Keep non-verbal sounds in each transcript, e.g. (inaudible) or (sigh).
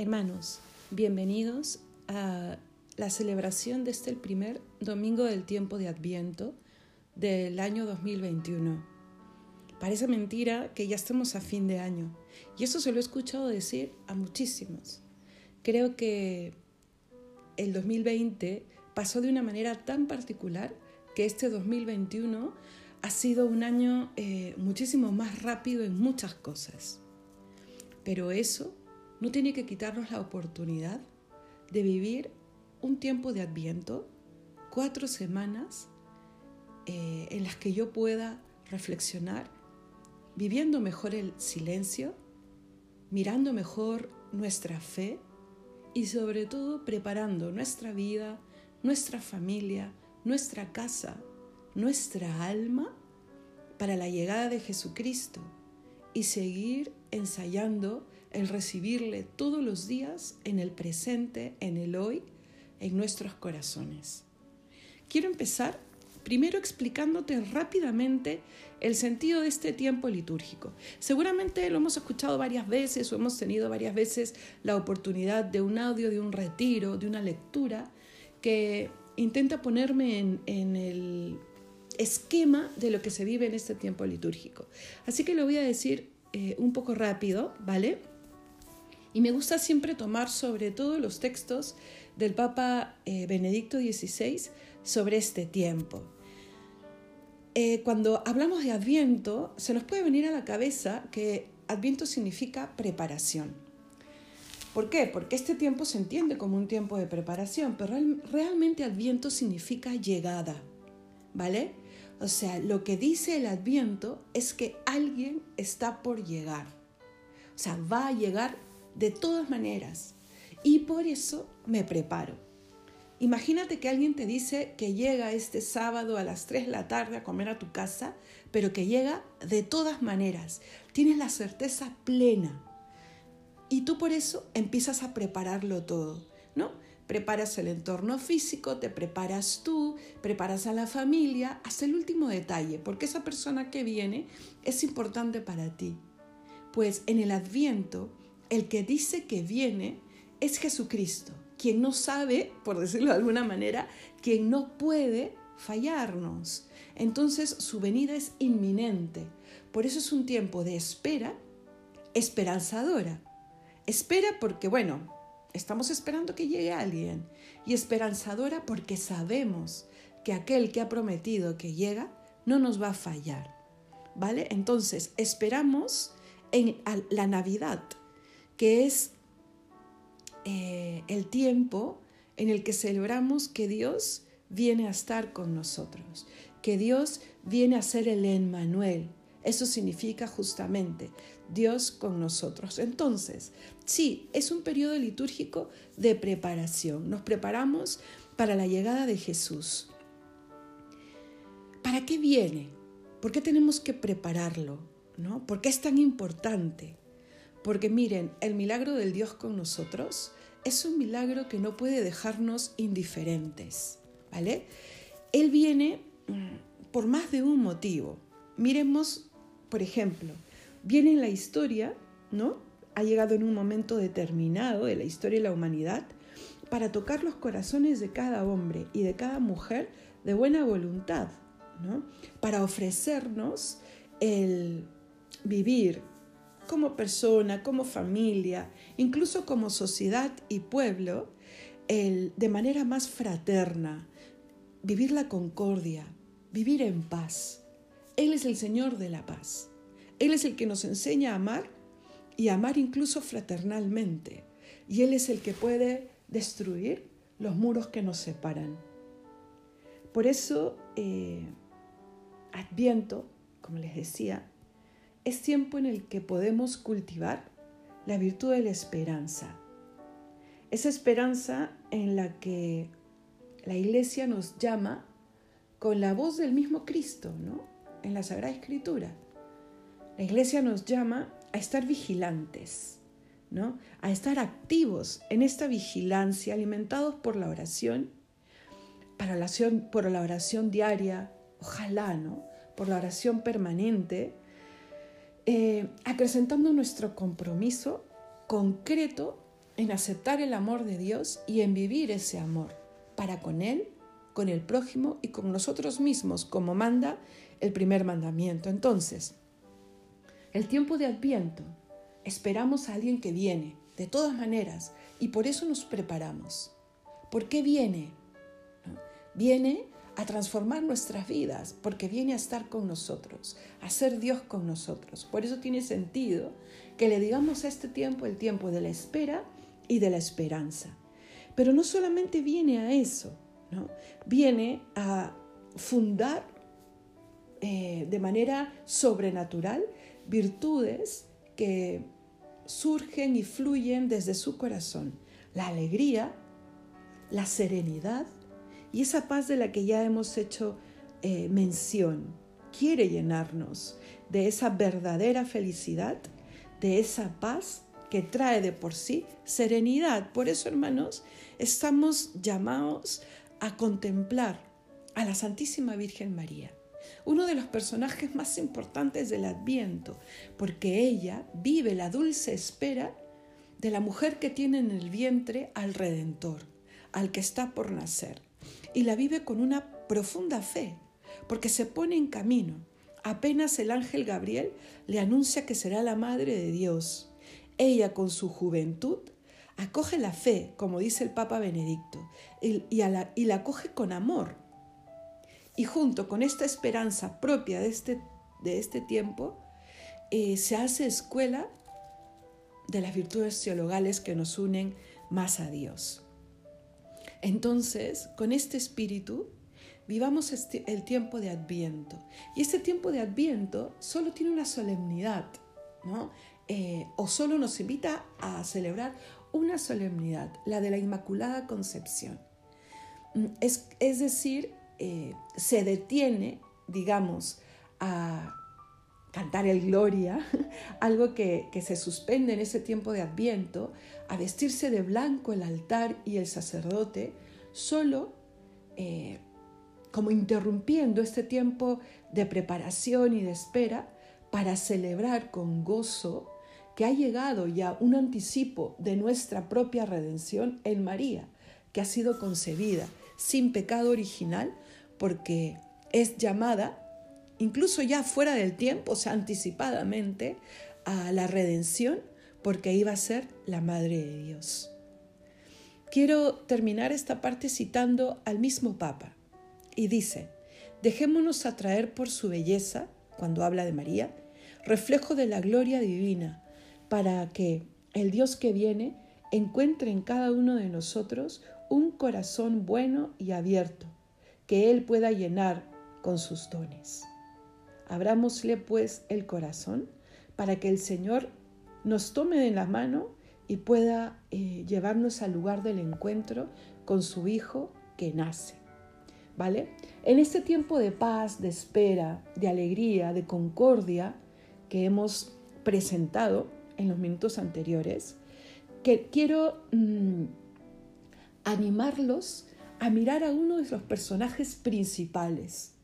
Hermanos, bienvenidos a la celebración de este primer domingo del tiempo de Adviento del año 2021. Parece mentira que ya estemos a fin de año y eso se lo he escuchado decir a muchísimos. Creo que el 2020 pasó de una manera tan particular que este 2021 ha sido un año eh, muchísimo más rápido en muchas cosas. Pero eso no tiene que quitarnos la oportunidad de vivir un tiempo de adviento, cuatro semanas eh, en las que yo pueda reflexionar, viviendo mejor el silencio, mirando mejor nuestra fe y sobre todo preparando nuestra vida, nuestra familia, nuestra casa, nuestra alma para la llegada de Jesucristo y seguir ensayando el recibirle todos los días en el presente, en el hoy, en nuestros corazones. Quiero empezar primero explicándote rápidamente el sentido de este tiempo litúrgico. Seguramente lo hemos escuchado varias veces o hemos tenido varias veces la oportunidad de un audio, de un retiro, de una lectura que intenta ponerme en, el esquema de lo que se vive en este tiempo litúrgico. Así que lo voy a decir eh, un poco rápido, ¿vale? Y me gusta siempre tomar sobre todo los textos del Papa eh, Benedicto XVI sobre este tiempo. Eh, cuando hablamos de Adviento, se nos puede venir a la cabeza que Adviento significa preparación. ¿Por qué? Porque este tiempo se entiende como un tiempo de preparación, pero realmente Adviento significa llegada, ¿vale? O sea, lo que dice el Adviento es que alguien está por llegar. O sea, va a llegar de todas maneras. Y por eso me preparo. Imagínate que alguien te dice que llega este sábado a las 3 de la tarde a comer a tu casa, pero que llega de todas maneras. Tienes la certeza plena. Y tú por eso empiezas a prepararlo todo, ¿no? Preparas el entorno físico, te preparas tú, preparas a la familia, hasta el último detalle, porque esa persona que viene es importante para ti. Pues en el adviento, el que dice que viene es Jesucristo, quien no sabe, por decirlo de alguna manera, quien no puede fallarnos. Entonces su venida es inminente. Por eso es un tiempo de espera esperanzadora. Espera porque, bueno, Estamos esperando que llegue alguien y esperanzadora porque sabemos que aquel que ha prometido que llega no nos va a fallar. ¿Vale? Entonces, esperamos en la Navidad, que es eh, el tiempo en el que celebramos que Dios viene a estar con nosotros, que Dios viene a ser el Emmanuel. Eso significa justamente Dios con nosotros. Entonces, sí, es un periodo litúrgico de preparación. Nos preparamos para la llegada de Jesús. ¿Para qué viene? ¿Por qué tenemos que prepararlo? ¿No? ¿Por qué es tan importante? Porque miren, el milagro del Dios con nosotros es un milagro que no puede dejarnos indiferentes, ¿vale? Él viene mm, por más de un motivo. Miremos, por ejemplo, viene en la historia, ¿no? Ha llegado en un momento determinado de la historia de la humanidad para tocar los corazones de cada hombre y de cada mujer de buena voluntad, ¿no? Para ofrecernos el vivir como persona, como familia, incluso como sociedad y pueblo, el, de manera más fraterna, vivir la concordia, vivir en paz. Él es el Señor de la paz. Él es el que nos enseña a amar y amar incluso fraternalmente. Y Él es el que puede destruir los muros que nos separan. Por eso, eh, Adviento, como les decía, es tiempo en el que podemos cultivar la virtud de la esperanza. Esa esperanza en la que la iglesia nos llama con la voz del mismo Cristo, ¿no? En la Sagrada Escritura. La iglesia nos llama a estar vigilantes, ¿no? A estar activos en esta vigilancia, alimentados por la oración, la oración, por la oración diaria, ojalá, ¿no? Por la oración permanente, eh, acrecentando nuestro compromiso concreto en aceptar el amor de Dios y en vivir ese amor para con Él, con el prójimo y con nosotros mismos, como manda el primer mandamiento. Entonces, el tiempo de Adviento, esperamos a alguien que viene, de todas maneras, y por eso nos preparamos. ¿Por qué viene? Viene a transformar nuestras vidas, porque viene a estar con nosotros, a ser Dios con nosotros. Por eso tiene sentido que le digamos a este tiempo el tiempo de la espera y de la esperanza. Pero no solamente viene a eso, ¿no? viene a fundar eh, de manera sobrenatural virtudes que surgen y fluyen desde su corazón. La alegría, la serenidad y esa paz de la que ya hemos hecho eh, mención. Quiere llenarnos de esa verdadera felicidad, de esa paz que trae de por sí serenidad. Por eso, hermanos, estamos llamados a contemplar a la Santísima Virgen María, uno de los personajes más importantes del Adviento, porque ella vive la dulce espera de la mujer que tiene en el vientre al Redentor, al que está por nacer, y la vive con una profunda fe, porque se pone en camino. Apenas el ángel Gabriel le anuncia que será la madre de Dios. Ella con su juventud acoge la fe, como dice el Papa Benedicto, y, la, y la acoge con amor. Y junto con esta esperanza propia de este, de este tiempo, eh, se hace escuela de las virtudes teologales que nos unen más a Dios. Entonces, con este espíritu, vivamos este, el tiempo de Adviento. Y este tiempo de Adviento solo tiene una solemnidad, ¿no? Eh, o solo nos invita a celebrar una solemnidad, la de la Inmaculada Concepción. Mm, es, decir, eh, se detiene, digamos, a cantar el Gloria, (laughs) algo que, se suspende en ese tiempo de Adviento, a vestirse de blanco el altar y el sacerdote, solo eh, como interrumpiendo este tiempo de preparación y de espera para celebrar con gozo que ha llegado ya un anticipo de nuestra propia redención en María, que ha sido concebida sin pecado original, porque es llamada, incluso ya fuera del tiempo, o sea, anticipadamente, a la redención, porque iba a ser la Madre de Dios. Quiero terminar esta parte citando al mismo Papa, y dice, dejémonos atraer por su belleza, cuando habla de María, reflejo de la gloria divina, para que el Dios que viene encuentre en cada uno de nosotros un corazón bueno y abierto, que Él pueda llenar con sus dones. Abrámosle pues el corazón para que el Señor nos tome de la mano y pueda eh, llevarnos al lugar del encuentro con su Hijo que nace. ¿Vale? En este tiempo de paz, de espera, de alegría, de concordia que hemos presentado, en los minutos anteriores, que quiero mm, animarlos a mirar a uno de los personajes principales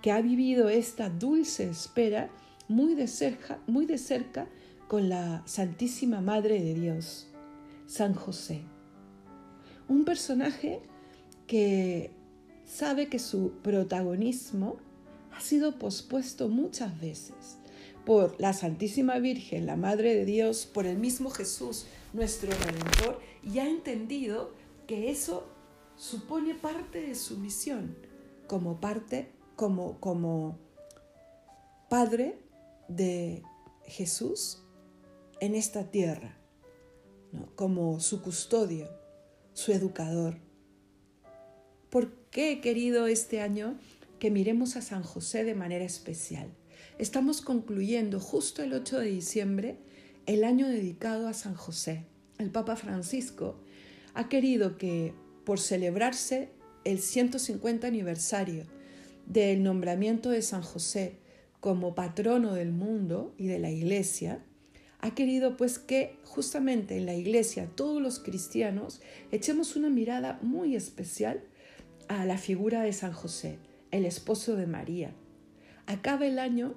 que ha vivido esta dulce espera muy de cerca, muy de cerca con la Santísima Madre de Dios, San José. Un personaje que sabe que su protagonismo ha sido pospuesto muchas veces por la Santísima Virgen, la Madre de Dios, por el mismo Jesús, nuestro Redentor, y ha entendido que eso supone parte de su misión, como parte, como, como Padre de Jesús en esta tierra, como su custodio, su educador. ¿Por qué he querido este año que miremos a San José de manera especial? Estamos concluyendo justo el 8 de diciembre el año dedicado a San José. El Papa Francisco ha querido que por celebrarse el 150 aniversario del nombramiento de San José como patrono del mundo y de la iglesia, ha querido pues que justamente en la iglesia todos los cristianos echemos una mirada muy especial a la figura de San José, el esposo de María. Acaba el año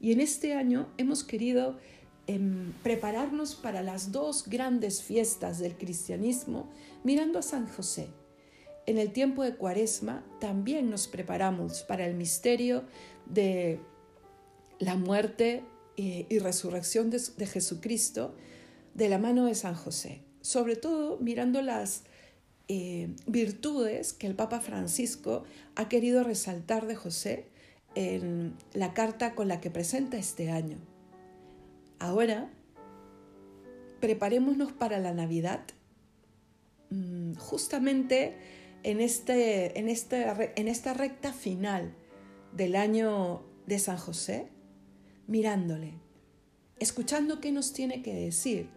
y en este año hemos querido em, prepararnos para las dos grandes fiestas del cristianismo mirando a San José. En el tiempo de Cuaresma también nos preparamos para el misterio de la muerte y resurrección de, de Jesucristo de la mano de San José, sobre todo mirando las eh, virtudes que el Papa Francisco ha querido resaltar de José en la carta con la que presenta este año. Ahora, preparémonos para la Navidad, mm, justamente en, este, en, este, en esta recta final del año de San José, mirándole, escuchando qué nos tiene que decir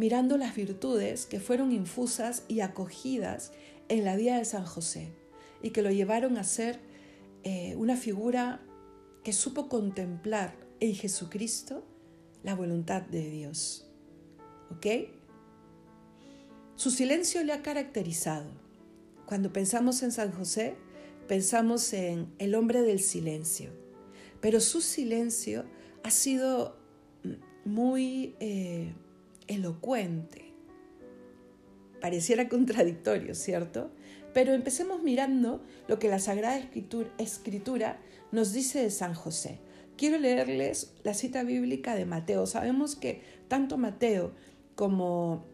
mirando las virtudes que fueron infusas y acogidas en la vida de San José y que lo llevaron a ser eh, una figura que supo contemplar en Jesucristo la voluntad de Dios. ¿Ok? Su silencio le ha caracterizado. Cuando pensamos en San José, pensamos en el hombre del silencio. Pero su silencio ha sido muy eh, elocuente. Pareciera contradictorio, ¿cierto? Pero empecemos mirando lo que la Sagrada Escritura, nos dice de San José. Quiero leerles la cita bíblica de Mateo. Sabemos que tanto Mateo como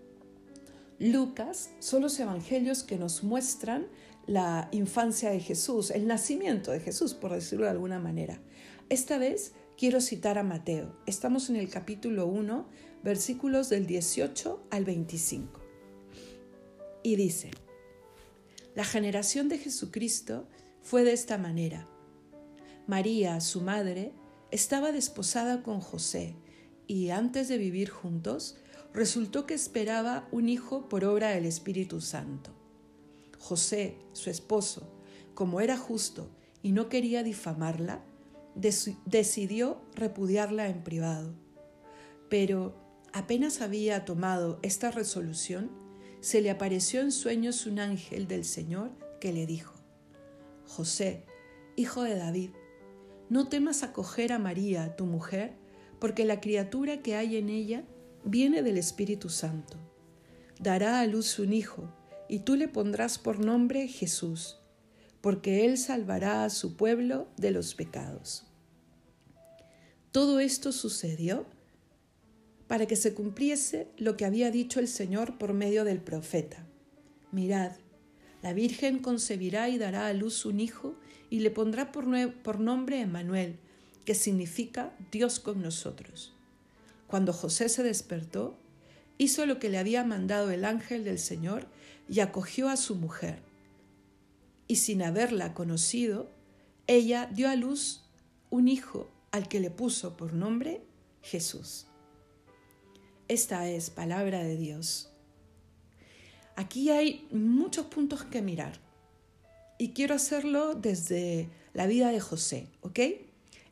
Lucas son los evangelios que nos muestran la infancia de Jesús, el nacimiento de Jesús, por decirlo de alguna manera. Esta vez quiero citar a Mateo. Estamos en el capítulo 1, versículos del 18 al 25. Y dice, la generación de Jesucristo fue de esta manera. María, su madre, estaba desposada con José y antes de vivir juntos, resultó que esperaba un hijo por obra del Espíritu Santo. José, su esposo, como era justo y no quería difamarla, decidió repudiarla en privado. Pero Apenas había tomado esta resolución, se le apareció en sueños un ángel del Señor que le dijo, José, hijo de David, no temas acoger a María, tu mujer, porque la criatura que hay en ella viene del Espíritu Santo. Dará a luz un hijo, y tú le pondrás por nombre Jesús, porque él salvará a su pueblo de los pecados. Todo esto sucedió para que se cumpliese lo que había dicho el Señor por medio del profeta. Mirad, la Virgen concebirá y dará a luz un hijo y le pondrá por, nombre Emmanuel, que significa Dios con nosotros. Cuando José se despertó, hizo lo que le había mandado el ángel del Señor y acogió a su mujer. Y sin haberla conocido, ella dio a luz un hijo al que le puso por nombre Jesús. Esta es palabra de Dios. Aquí hay muchos puntos que mirar y quiero hacerlo desde la vida de José, ¿ok?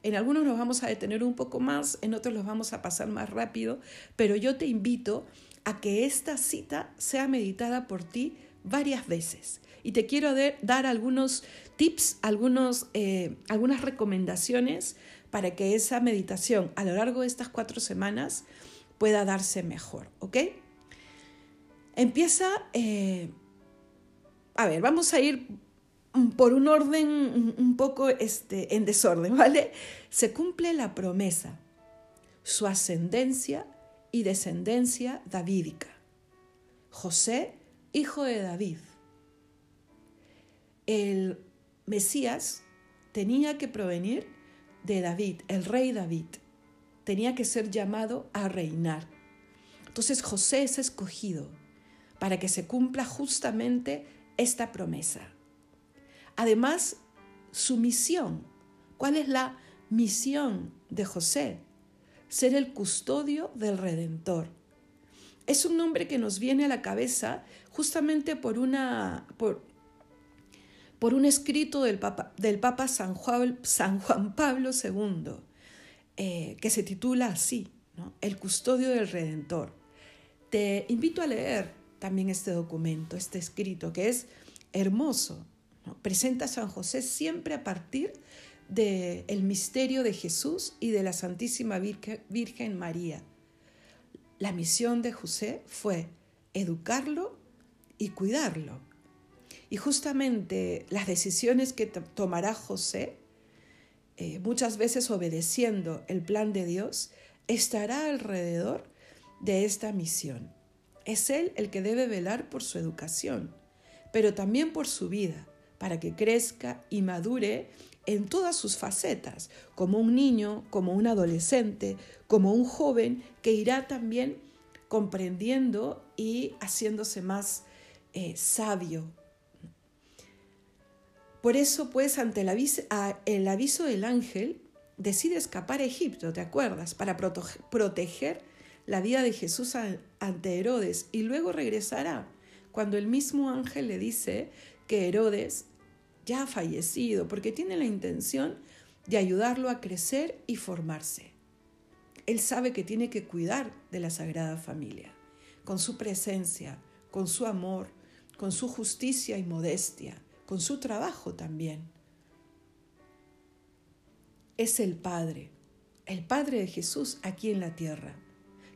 En algunos nos vamos a detener un poco más, en otros los vamos a pasar más rápido, pero yo te invito a que esta cita sea meditada por ti varias veces. Y te quiero dar algunos tips, algunos, eh, algunas recomendaciones para que esa meditación a lo largo de estas cuatro semanas pueda darse mejor, ¿ok? Empieza, eh, a ver, vamos a ir por un orden un poco este, en desorden, (laughs) ¿vale? Se cumple la promesa, su ascendencia y descendencia davídica. José, hijo de David. El Mesías tenía que provenir de David, el rey David tenía que ser llamado a reinar. Entonces José es escogido para que se cumpla justamente esta promesa. Además, su misión, ¿cuál es la misión de José? Ser el custodio del Redentor. Es un nombre que nos viene a la cabeza justamente por, una, por, por un escrito del Papa, del Papa San, Juan, San Juan Pablo II eh, que se titula así, El custodio del Redentor. Te invito a leer también este documento, este escrito, que es hermoso. Presenta a San José siempre a partir del misterio de Jesús y de la Santísima Virgen María. La misión de José fue educarlo y cuidarlo. Y justamente las decisiones que tomará José, eh, muchas veces obedeciendo el plan de Dios, estará alrededor de esta misión. Es Él el que debe velar por su educación, pero también por su vida, para que crezca y madure en todas sus facetas, como un niño, como un adolescente, como un joven que irá también comprendiendo y haciéndose más eh, sabio. Por eso, pues, ante el aviso, el aviso del ángel, decide escapar a Egipto, ¿te acuerdas? Para proteger la vida de Jesús ante Herodes y luego regresará cuando el mismo ángel le dice que Herodes ya fallecido porque tiene la intención de ayudarlo a crecer y formarse. Él sabe que tiene que cuidar de la Sagrada Familia, con su presencia, con su amor, con su justicia y modestia, con su trabajo también. Es el Padre, el Padre de Jesús aquí en la tierra,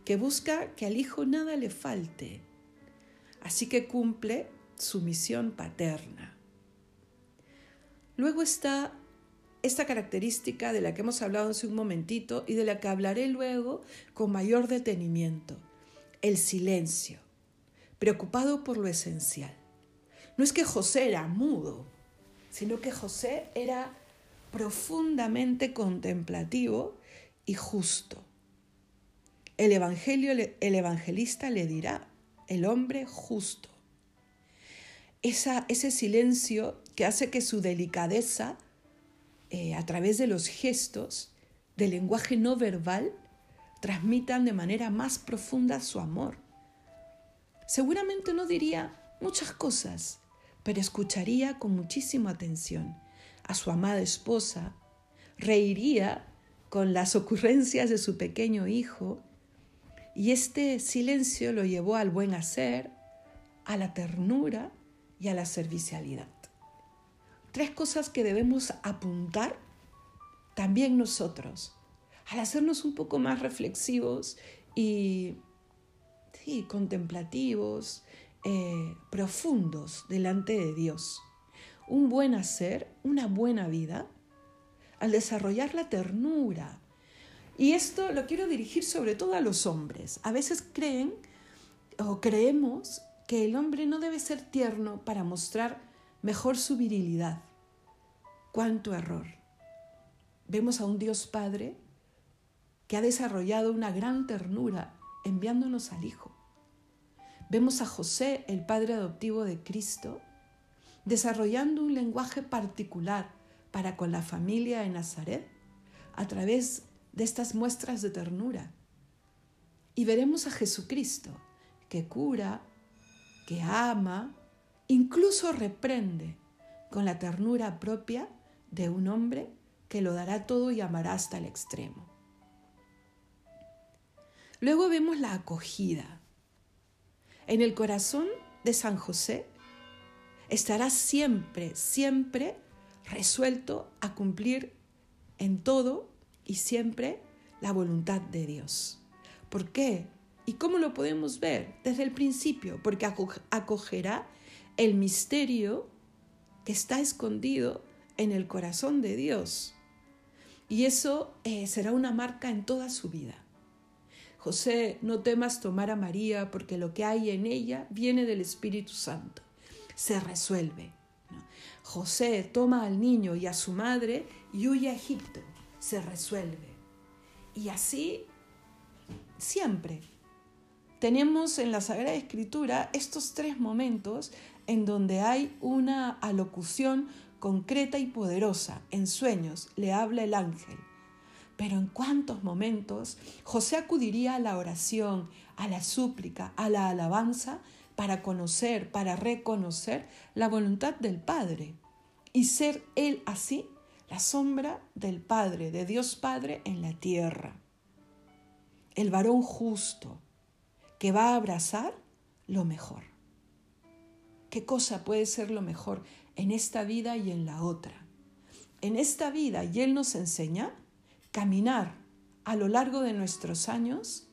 que busca que al Hijo nada le falte, así que cumple su misión paterna. Luego está esta característica de la que hemos hablado hace un momentito y de la que hablaré luego con mayor detenimiento, el silencio, preocupado por lo esencial. No es que José era mudo, sino que José era profundamente contemplativo y justo. El, evangelio, el evangelista le dirá, el hombre justo. Esa, ese silencio que hace que su delicadeza, eh, a través de los gestos, del lenguaje no verbal, transmitan de manera más profunda su amor. Seguramente no diría muchas cosas, pero escucharía con muchísima atención a su amada esposa, reiría con las ocurrencias de su pequeño hijo, y este silencio lo llevó al buen hacer, a la ternura y a la servicialidad tres cosas que debemos apuntar también nosotros, al hacernos un poco más reflexivos y contemplativos, eh, profundos delante de Dios. Un buen hacer, una buena vida, al desarrollar la ternura. Y esto lo quiero dirigir sobre todo a los hombres. A veces creen o creemos que el hombre no debe ser tierno para mostrar mejor su virilidad. ¡Cuánto error! Vemos a un Dios Padre que ha desarrollado una gran ternura enviándonos al Hijo. Vemos a José, el Padre adoptivo de Cristo, desarrollando un lenguaje particular para con la familia de Nazaret a través de estas muestras de ternura. Y veremos a Jesucristo, que cura, que ama, incluso reprende con la ternura propia de un hombre que lo dará todo y amará hasta el extremo. Luego vemos la acogida. En el corazón de San José estará siempre, siempre resuelto a cumplir en todo y siempre la voluntad de Dios. ¿Por qué? ¿Y cómo lo podemos ver? Desde el principio, porque acogerá el misterio que está escondido en el corazón de Dios. Y eso eh, será una marca en toda su vida. José, no temas tomar a María porque lo que hay en ella viene del Espíritu Santo. Se resuelve. José toma al niño y a su madre y huye a Egipto. Se resuelve. Y así siempre. Tenemos en la Sagrada Escritura estos tres momentos en donde hay una alocución concreta y poderosa. En sueños le habla el ángel. Pero en cuántos momentos José acudiría a la oración, a la súplica, a la alabanza para conocer, para reconocer la voluntad del Padre y ser él así la sombra del Padre, de Dios Padre en la tierra. El varón justo que va a abrazar lo mejor. ¿Qué cosa puede ser lo mejor en esta vida y en la otra? en esta vida, y Él nos enseña, caminar a lo largo de nuestros años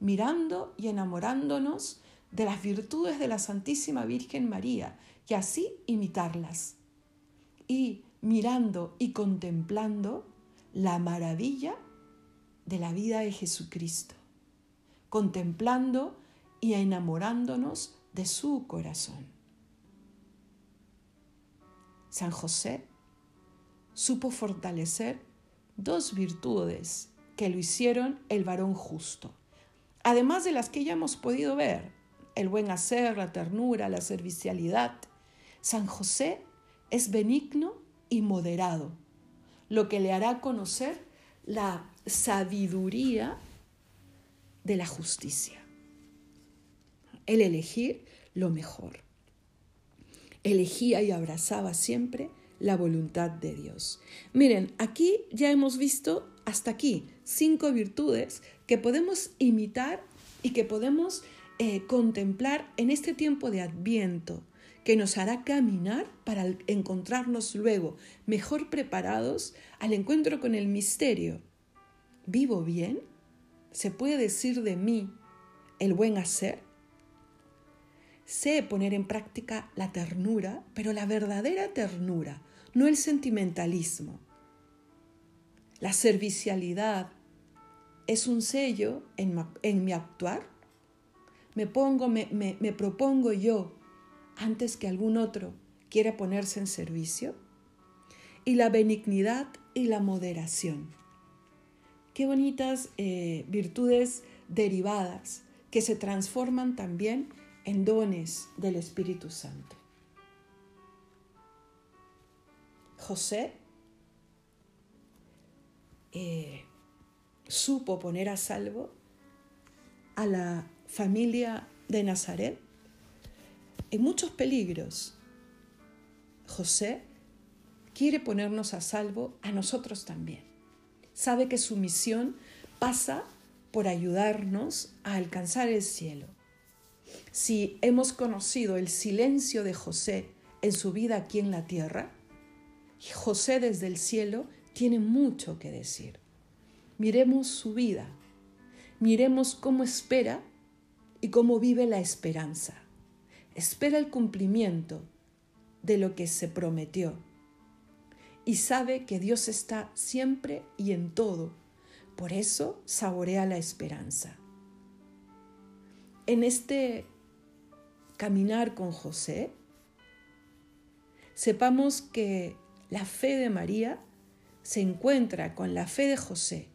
mirando y enamorándonos de las virtudes de la Santísima Virgen María y así imitarlas. Y mirando y contemplando la maravilla de la vida de Jesucristo, contemplando y enamorándonos de su corazón. San José supo fortalecer dos virtudes que lo hicieron el varón justo, además de las que ya hemos podido ver, el buen hacer, la ternura, la servicialidad. San José es benigno y moderado, lo que le hará conocer la sabiduría de la justicia. El elegir lo mejor. Elegía y abrazaba siempre la voluntad de Dios. Miren, aquí ya hemos visto hasta aquí cinco virtudes que podemos imitar y que podemos eh, contemplar en este tiempo de adviento, que nos hará caminar para encontrarnos luego mejor preparados al encuentro con el misterio. ¿Vivo bien? ¿Se puede decir de mí el buen hacer? Sé poner en práctica la ternura, pero la verdadera ternura, no el sentimentalismo. La servicialidad es un sello en, mi actuar. Me pongo, me, me propongo yo antes que algún otro quiera ponerse en servicio. Y la benignidad y la moderación. Qué bonitas eh, virtudes derivadas que se transforman también en dones del Espíritu Santo. José eh, supo poner a salvo a la familia de Nazaret en muchos peligros. José quiere ponernos a salvo a nosotros también. Sabe que su misión pasa por ayudarnos a alcanzar el cielo. Si hemos conocido el silencio de José en su vida aquí en la tierra, José desde el cielo tiene mucho que decir. Miremos su vida, miremos cómo espera y cómo vive la esperanza. Espera el cumplimiento de lo que se prometió y sabe que Dios está siempre y en todo. Por eso saborea la esperanza. En este caminar con José, sepamos que la fe de María se encuentra con la fe de José,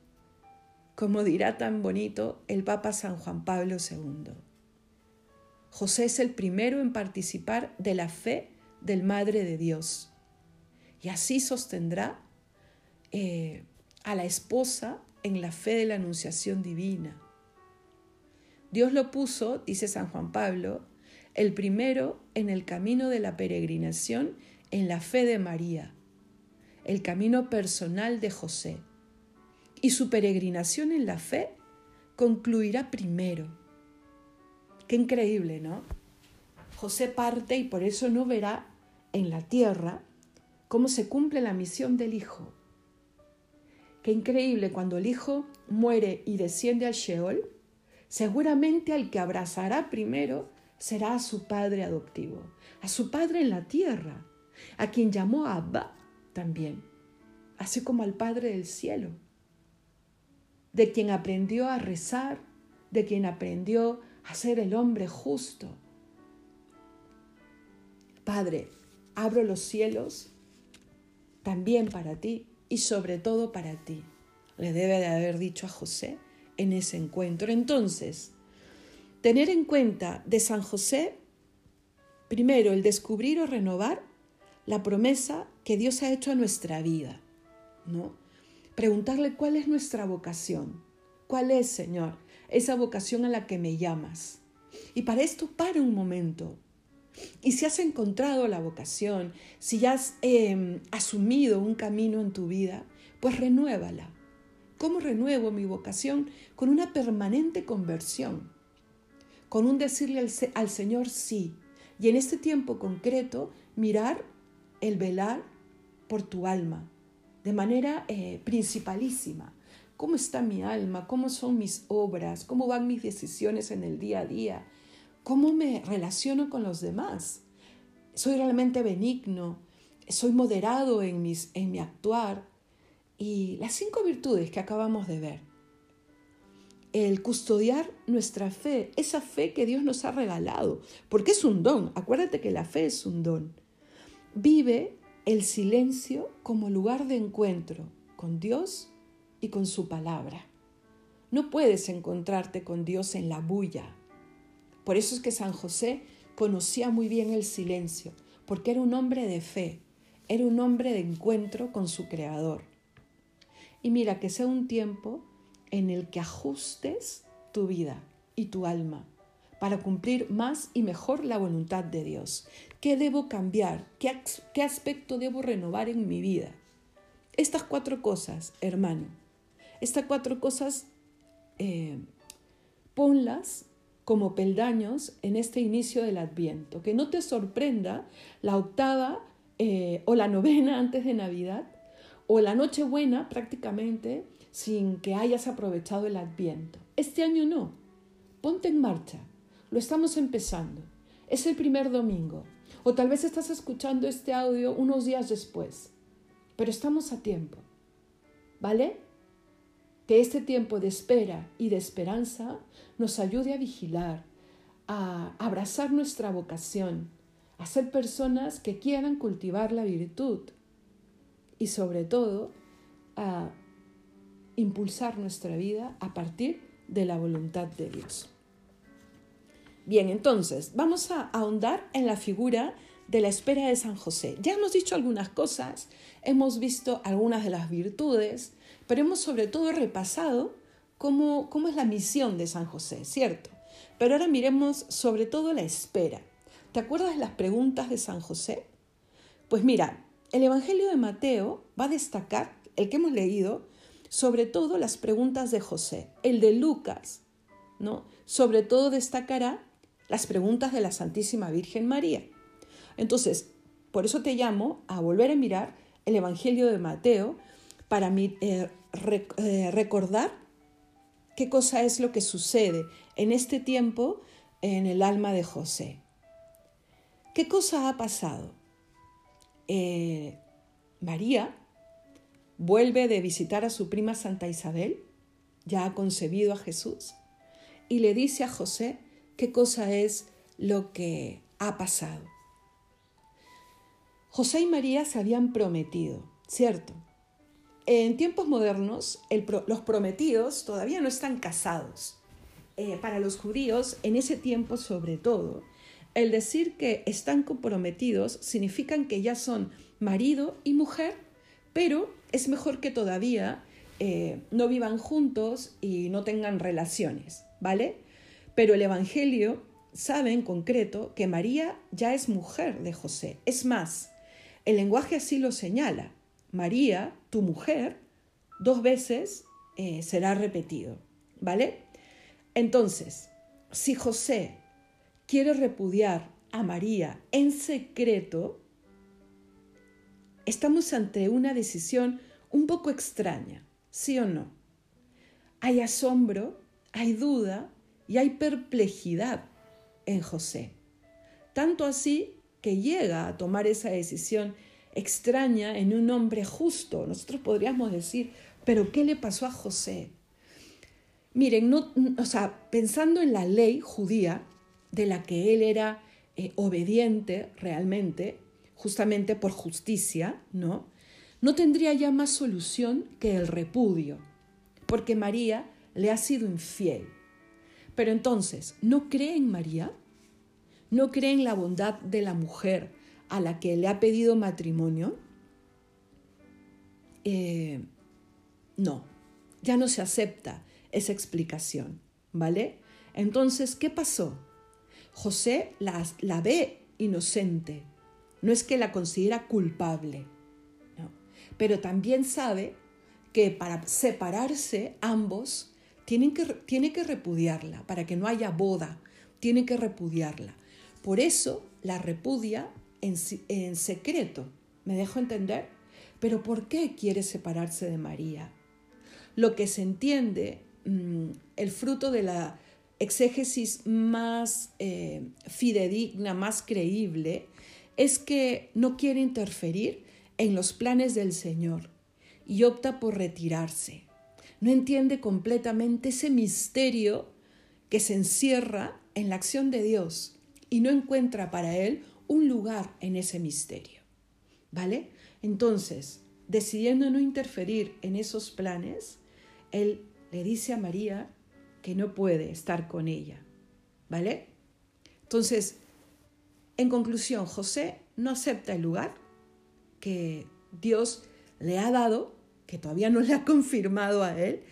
como dirá tan bonito el Papa San Juan Pablo II. José es el primero en participar de la fe del Madre de Dios y así sostendrá eh, a la esposa en la fe de la Anunciación Divina. Dios lo puso, dice San Juan Pablo, el primero en el camino de la peregrinación en la fe de María el camino personal de José y su peregrinación en la fe concluirá primero. Qué increíble, ¿no? José parte y por eso no verá en la tierra cómo se cumple la misión del Hijo. Qué increíble cuando el Hijo muere y desciende al Sheol, seguramente al que abrazará primero será a su padre adoptivo, a su padre en la tierra, a quien llamó Abba también, así como al Padre del cielo, de quien aprendió a rezar, de quien aprendió a ser el hombre justo. Padre, abro los cielos también para ti y sobre todo para ti, le debe de haber dicho a José en ese encuentro. Entonces, tener en cuenta de San José, primero, el descubrir o renovar la promesa que Dios ha hecho a nuestra vida, ¿no? Preguntarle cuál es nuestra vocación, cuál es, Señor, esa vocación a la que me llamas. Y para esto para un momento. Y si has encontrado la vocación, si has em, asumido un camino en tu vida, pues renuévala. ¿Cómo renuevo mi vocación? Con una permanente conversión, con un decirle al, Señor sí. Y en este tiempo concreto, mirar el velar por tu alma, de manera eh, principalísima. ¿Cómo está mi alma? ¿Cómo son mis obras? ¿Cómo van mis decisiones en el día a día? ¿Cómo me relaciono con los demás? ¿Soy realmente benigno? ¿Soy moderado en mi actuar? Y las cinco virtudes que acabamos de ver. El custodiar nuestra fe, esa fe que Dios nos ha regalado, porque es un don. Acuérdate que la fe es un don. Vive el silencio como lugar de encuentro con Dios y con su palabra. No puedes encontrarte con Dios en la bulla. Por eso es que San José conocía muy bien el silencio, porque era un hombre de fe, era un hombre de encuentro con su Creador. Y mira, que sea un tiempo en el que ajustes tu vida y tu alma para cumplir más y mejor la voluntad de Dios. ¿Qué debo cambiar? ¿Qué, aspecto debo renovar en mi vida? Estas cuatro cosas, hermano, estas cuatro cosas, eh, ponlas como peldaños en este inicio del Adviento. Que no te sorprenda la octava eh, o la novena antes de Navidad o la Nochebuena prácticamente sin que hayas aprovechado el Adviento. Este año no. Ponte en marcha. Lo estamos empezando. Es el primer domingo. O tal vez estás escuchando este audio unos días después. Pero estamos a tiempo. ¿Vale? Que este tiempo de espera y de esperanza nos ayude a vigilar, a abrazar nuestra vocación, a ser personas que quieran cultivar la virtud y sobre todo a impulsar nuestra vida a partir de la voluntad de Dios. Bien, entonces vamos a ahondar en la figura de la espera de San José. Ya hemos dicho algunas cosas, hemos visto algunas de las virtudes, pero hemos sobre todo repasado cómo, cómo es la misión de San José, ¿cierto? Pero ahora miremos sobre todo la espera. ¿Te acuerdas de las preguntas de San José? Pues mira, el Evangelio de Mateo va a destacar, el que hemos leído, sobre todo las preguntas de José. El de Lucas, ¿no? Sobre todo destacará las preguntas de la Santísima Virgen María. Entonces, por eso te llamo a volver a mirar el Evangelio de Mateo para eh, eh, recordar qué cosa es lo que sucede en este tiempo en el alma de José. ¿Qué cosa ha pasado? Eh, María vuelve de visitar a su prima Santa Isabel, ya ha concebido a Jesús, y le dice a José qué cosa es lo que ha pasado. José y María se habían prometido, ¿cierto? En tiempos modernos, los prometidos todavía no están casados. Eh, para los judíos, en ese tiempo sobre todo, el decir que están comprometidos significa que ya son marido y mujer, pero es mejor que todavía eh, no vivan juntos y no tengan relaciones, ¿vale? Pero el Evangelio sabe en concreto que María ya es mujer de José. Es más, el lenguaje así lo señala. María, tu mujer, dos veces eh, será repetido, ¿vale? Entonces, si José quiere repudiar a María en secreto, estamos ante una decisión un poco extraña, ¿sí o no? Hay asombro, hay duda y hay perplejidad en José. Tanto así que llega a tomar esa decisión extraña en un hombre justo. Nosotros podríamos decir, pero ¿qué le pasó a José? Miren, o sea, pensando en la ley judía, de la que él era eh, obediente realmente, justamente por justicia, ¿no? No tendría ya más solución que el repudio, porque María le ha sido infiel. Pero entonces, ¿no cree en María? ¿No cree en la bondad de la mujer a la que le ha pedido matrimonio, eh, no, ya no se acepta esa explicación, ¿vale? Entonces, ¿qué pasó? José la, ve inocente, no es que la considera culpable, no, pero también sabe que para separarse ambos tienen que, tiene que repudiarla, para que no haya boda, tiene que repudiarla. Por eso la repudia en, secreto. ¿Me dejo entender? Pero ¿por qué quiere separarse de María? Lo que se entiende, mm, el fruto de la exégesis más eh, fidedigna, más creíble, es que no quiere interferir en los planes del Señor y opta por retirarse. No entiende completamente ese misterio que se encierra en la acción de Dios y no encuentra para él un lugar en ese misterio. ¿Vale? Entonces, decidiendo no interferir en esos planes, él le dice a María que no puede estar con ella. ¿Vale? Entonces, en conclusión, José no acepta el lugar que Dios le ha dado, que todavía no le ha confirmado a él,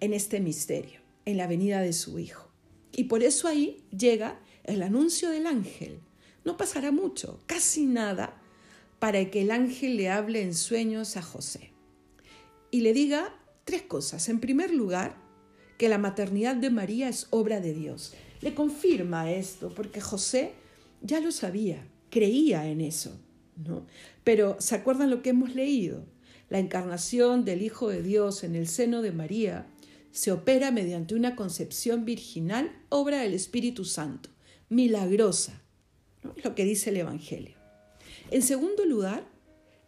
en este misterio, en la venida de su Hijo. Y por eso ahí llega el anuncio del ángel. No pasará mucho, casi nada, para que el ángel le hable en sueños a José. Y le diga tres cosas. En primer lugar, que la maternidad de María es obra de Dios. Le confirma esto porque José ya lo sabía, creía en eso. ¿no? Pero ¿se acuerdan lo que hemos leído? La encarnación del Hijo de Dios en el seno de María se opera mediante una concepción virginal, obra del Espíritu Santo, milagrosa, lo que dice el Evangelio. En segundo lugar,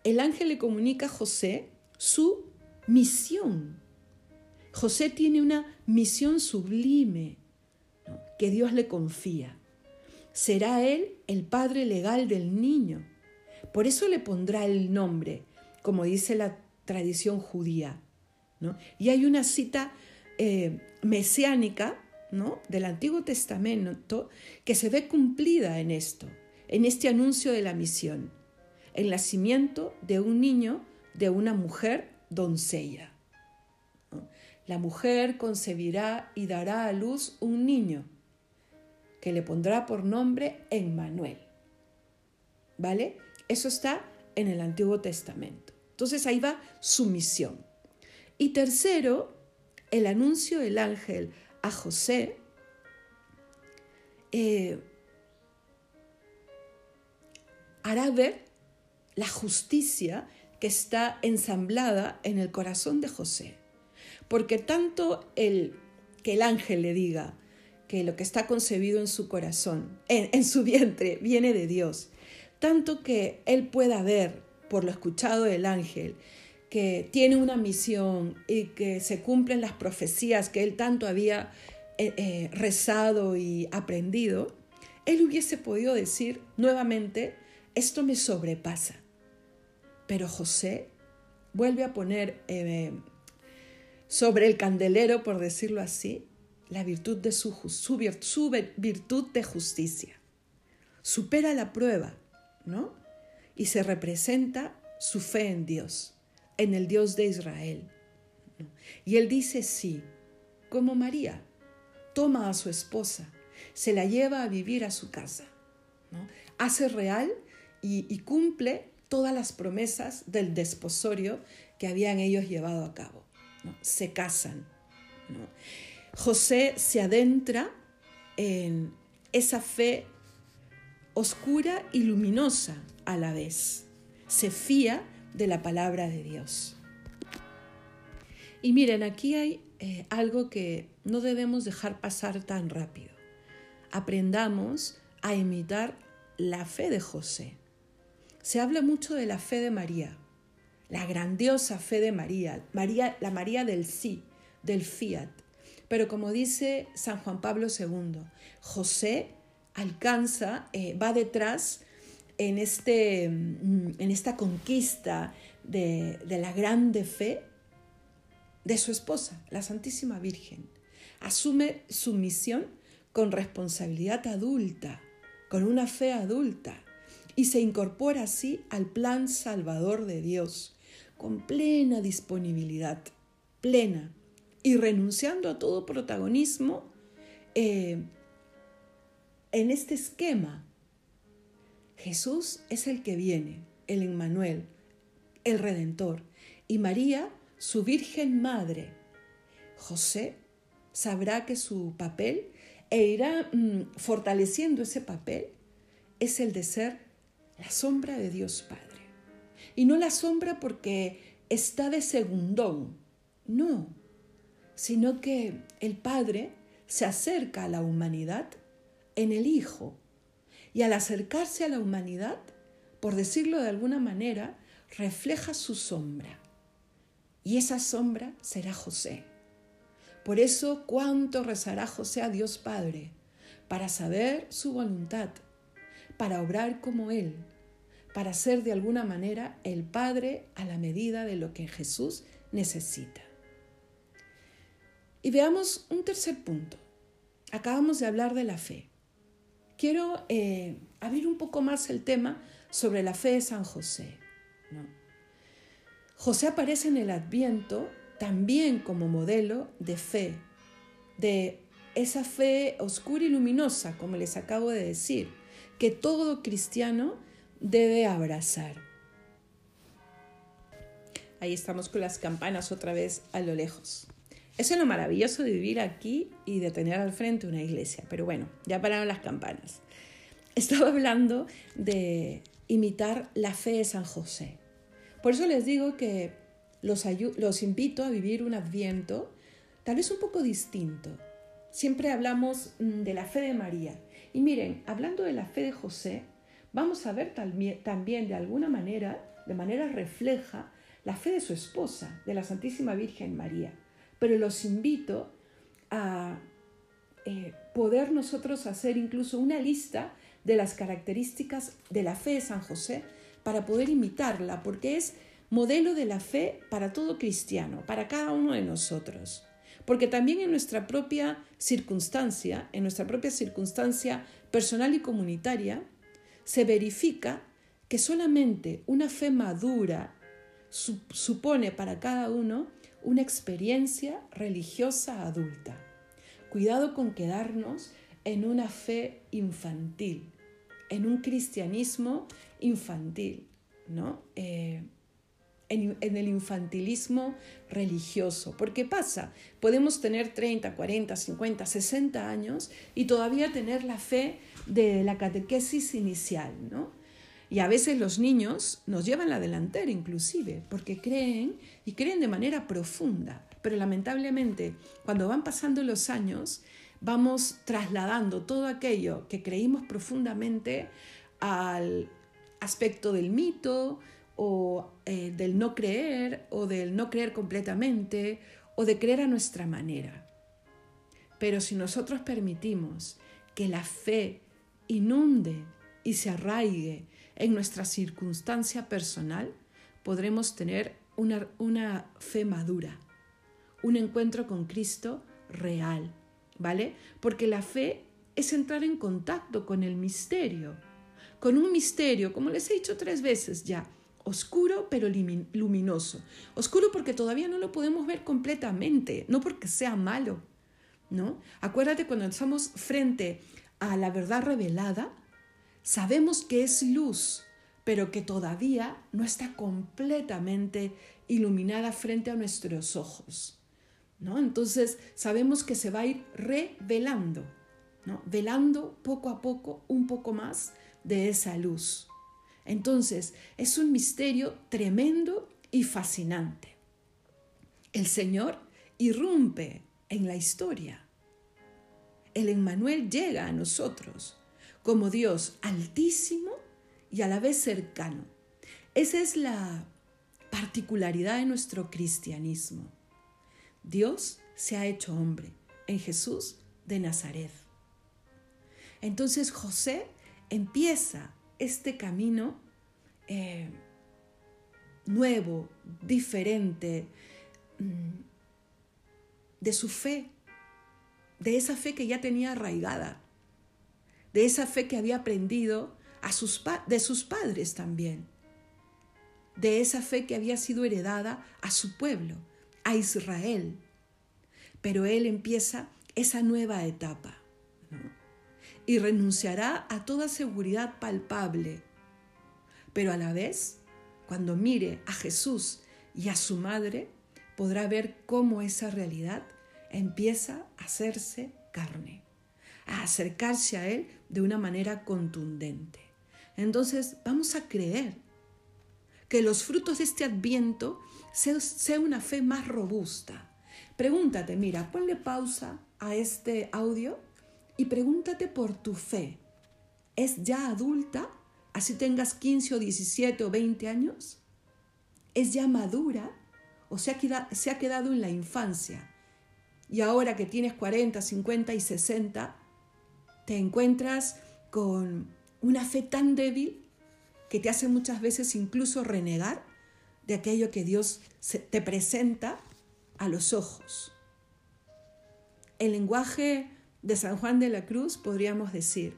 el ángel le comunica a José su misión. José tiene una misión sublime que Dios le confía. Será él el padre legal del niño. Por eso le pondrá el nombre, como dice la tradición judía. Y hay una cita eh, mesiánica del Antiguo Testamento que se ve cumplida en esto, en este anuncio de la misión, el nacimiento de un niño de una mujer doncella. La mujer concebirá y dará a luz un niño que le pondrá por nombre Emmanuel. ¿Vale? Eso está en el Antiguo Testamento. Entonces ahí va su misión. Y tercero, el anuncio del ángel a José eh, hará ver la justicia que está ensamblada en el corazón de José. Porque tanto el, que el ángel le diga que lo que está concebido en su corazón, en su vientre, viene de Dios, tanto que él pueda ver por lo escuchado del ángel que tiene una misión y que se cumplen las profecías que él tanto había eh, eh, rezado y aprendido, él hubiese podido decir nuevamente, esto me sobrepasa. Pero José vuelve a poner eh, sobre el candelero, por decirlo así, la virtud de su, su virtud de justicia. Supera la prueba, ¿no? Y se representa su fe en Dios, en el Dios de Israel. Y él dice sí, como María, toma a su esposa, se la lleva a vivir a su casa, ¿no? hace real y, cumple todas las promesas del desposorio que habían ellos llevado a cabo. Se casan. José se adentra en esa fe oscura y luminosa a la vez. Se fía de la palabra de Dios. Y miren, aquí hay eh, algo que no debemos dejar pasar tan rápido. Aprendamos a imitar la fe de José. Se habla mucho de la fe de María, la grandiosa fe de María, María la María del sí, del fiat. Pero como dice San Juan Pablo II, José alcanza, eh, va detrás en, este, mm, en esta conquista de, de la grande fe de su esposa, la Santísima Virgen. Asume su misión con responsabilidad adulta, con una fe adulta, y se incorpora así al plan salvador de Dios, con plena disponibilidad, plena, y renunciando a todo protagonismo eh, en este esquema. Jesús es el que viene, el Emmanuel, el Redentor, y María, su Virgen Madre. José sabrá que su papel, e irá mm, fortaleciendo ese papel, es el de ser la sombra de Dios Padre. Y no la sombra porque está de segundón, no, sino que el Padre se acerca a la humanidad en el Hijo. Y al acercarse a la humanidad, por decirlo de alguna manera, refleja su sombra. Y esa sombra será José. Por eso, ¿cuánto rezará José a Dios Padre? Para saber su voluntad, para obrar como Él, para ser de alguna manera el Padre a la medida de lo que Jesús necesita. Y veamos un tercer punto. Acabamos de hablar de la fe. Quiero eh, abrir un poco más el tema sobre la fe de San José. José aparece en el Adviento también como modelo de fe, de esa fe oscura y luminosa, como les acabo de decir, que todo cristiano debe abrazar. Ahí estamos con las campanas otra vez a lo lejos. Eso es lo maravilloso de vivir aquí y de tener al frente una iglesia. Pero bueno, ya pararon las campanas. Estaba hablando de imitar la fe de San José. Por eso les digo que los, los invito a vivir un adviento tal vez un poco distinto. Siempre hablamos mm, de la fe de María. Y miren, hablando de la fe de José, vamos a ver también de alguna manera, de manera refleja, la fe de su esposa, de la Santísima Virgen María. Pero los invito a eh, poder nosotros hacer incluso una lista de las características de la fe de San José para poder imitarla, porque es modelo de la fe para todo cristiano, para cada uno de nosotros. Porque también en nuestra propia circunstancia, en nuestra propia circunstancia personal y comunitaria, se verifica que solamente una fe madura supone para cada uno una experiencia religiosa adulta. Cuidado con quedarnos en una fe infantil, en un cristianismo infantil, ¿no? Eh, en, en, el infantilismo religioso. Porque pasa, podemos tener 30, 40, 50, 60 años y todavía tener la fe de la catequesis inicial, ¿no? Y a veces los niños nos llevan la delantera inclusive, porque creen y creen de manera profunda. Pero lamentablemente, cuando van pasando los años, vamos trasladando todo aquello que creímos profundamente al aspecto del mito o eh, del no creer o del no creer completamente o de creer a nuestra manera. Pero si nosotros permitimos que la fe inunde y se arraigue en nuestra circunstancia personal, podremos tener una, una fe madura, un encuentro con Cristo real, ¿vale? Porque la fe es entrar en contacto con el misterio, con un misterio, como les he dicho tres veces ya, oscuro pero luminoso. Oscuro porque todavía no lo podemos ver completamente, no porque sea malo, ¿no? Acuérdate cuando estamos frente a la verdad revelada, sabemos que es luz, pero que todavía no está completamente iluminada frente a nuestros ojos. ¿no? Entonces sabemos que se va a ir revelando, ¿no? velando poco a poco un poco más de esa luz. Entonces es un misterio tremendo y fascinante. El Señor irrumpe en la historia. El Emmanuel llega a nosotros como Dios altísimo y a la vez cercano. Esa es la particularidad de nuestro cristianismo. Dios se ha hecho hombre en Jesús de Nazaret. Entonces José empieza este camino eh, nuevo, diferente, mm, de su fe, de esa fe que ya tenía arraigada de esa fe que había aprendido a sus de sus padres también, de esa fe que había sido heredada a su pueblo, a Israel. Pero él empieza esa nueva etapa y renunciará a toda seguridad palpable. Pero a la vez, cuando mire a Jesús y a su madre, podrá ver cómo esa realidad empieza a hacerse carne a acercarse a Él de una manera contundente. Entonces vamos a creer, que los frutos de este adviento sean una fe más robusta. Pregúntate, mira, ponle pausa a este audio y pregúntate por tu fe. ¿Es ya adulta? Así tengas 15 o 17 o 20 años. ¿Es ya madura? ¿O se ha quedado en la infancia? Y ahora que tienes 40, 50 y 60, te encuentras con una fe tan débil que te hace muchas veces incluso renegar de aquello que Dios te presenta a los ojos. El lenguaje de San Juan de la Cruz podríamos decir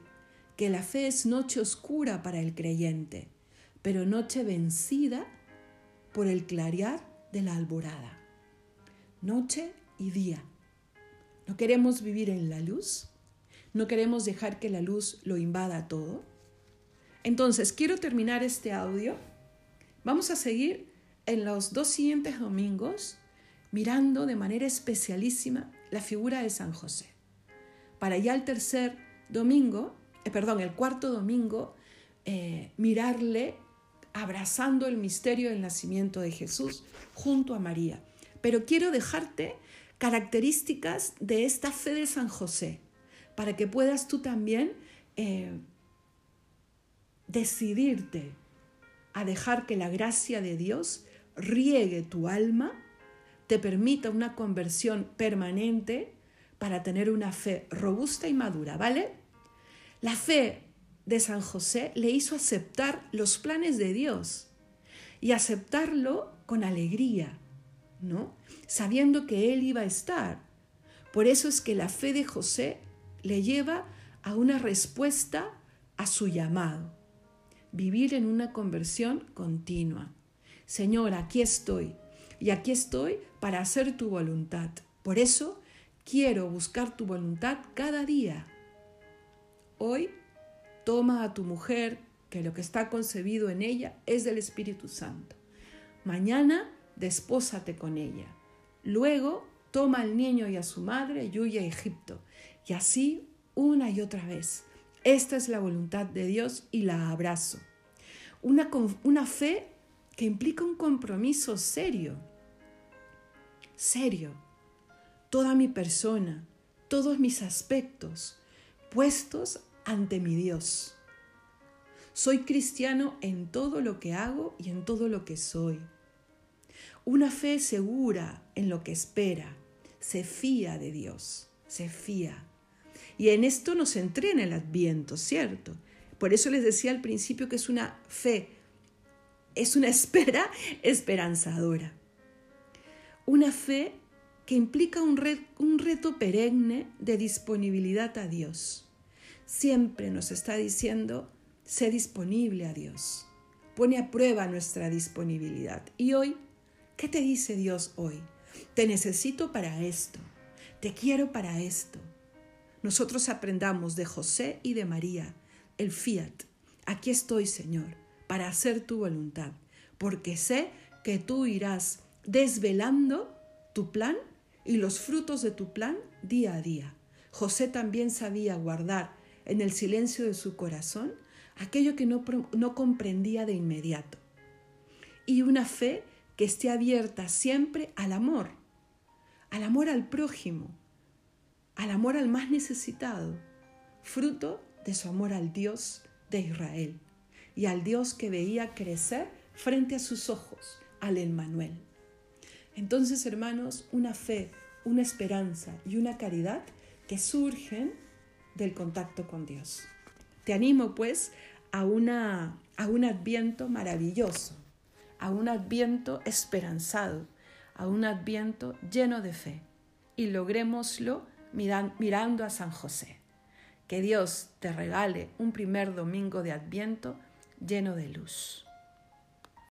que la fe es noche oscura para el creyente, pero noche vencida por el clarear de la alborada. Noche y día. ¿No queremos vivir en la luz? ¿No queremos dejar que la luz lo invada todo? Entonces, quiero terminar este audio. Vamos a seguir en los dos siguientes domingos mirando de manera especialísima la figura de San José. Para ya el tercer domingo, eh, perdón, el cuarto domingo, eh, mirarle abrazando el misterio del nacimiento de Jesús junto a María. Pero quiero dejarte características de esta fe de San José para que puedas tú también eh, decidirte a dejar que la gracia de Dios riegue tu alma, te permita una conversión permanente para tener una fe robusta y madura, ¿vale? La fe de San José le hizo aceptar los planes de Dios y aceptarlo con alegría, Sabiendo que Él iba a estar. Por eso es que la fe de José le lleva a una respuesta a su llamado. Vivir en una conversión continua. Señor, aquí estoy y aquí estoy para hacer tu voluntad. Por eso quiero buscar tu voluntad cada día. Hoy toma a tu mujer, que lo que está concebido en ella es del Espíritu Santo. Mañana despósate con ella. Luego toma al niño y a su madre y huye a Egipto. Y así una y otra vez. Esta es la voluntad de Dios y la abrazo. Una, una fe que implica un compromiso serio. Serio. Toda mi persona, todos mis aspectos puestos ante mi Dios. Soy cristiano en todo lo que hago y en todo lo que soy. Una fe segura en lo que espera. Se fía de Dios, se fía. Y en esto nos entrena el adviento, ¿cierto? Por eso les decía al principio que es una fe, es una (laughs) espera esperanzadora. Una fe que implica un, un reto perenne de disponibilidad a Dios. Siempre nos está diciendo, sé disponible a Dios. Pone a prueba nuestra disponibilidad. Y hoy, ¿qué te dice Dios hoy? Te necesito para esto. Te quiero para esto nosotros aprendamos de José y de María el fiat. Aquí estoy, Señor, para hacer tu voluntad, porque sé que tú irás desvelando tu plan y los frutos de tu plan día a día. José también sabía guardar en el silencio de su corazón aquello que no, no comprendía de inmediato. Y una fe que esté abierta siempre al amor, al amor al prójimo, al amor al más necesitado, fruto de su amor al Dios de Israel y al Dios que veía crecer frente a sus ojos, al Emmanuel. Entonces, hermanos, una fe, una esperanza y una caridad que surgen del contacto con Dios. Te animo, pues, a, una, a un adviento maravilloso, a un adviento esperanzado, a un adviento lleno de fe. Y logrémoslo mirando a San José. Que Dios te regale un primer domingo de Adviento lleno de luz.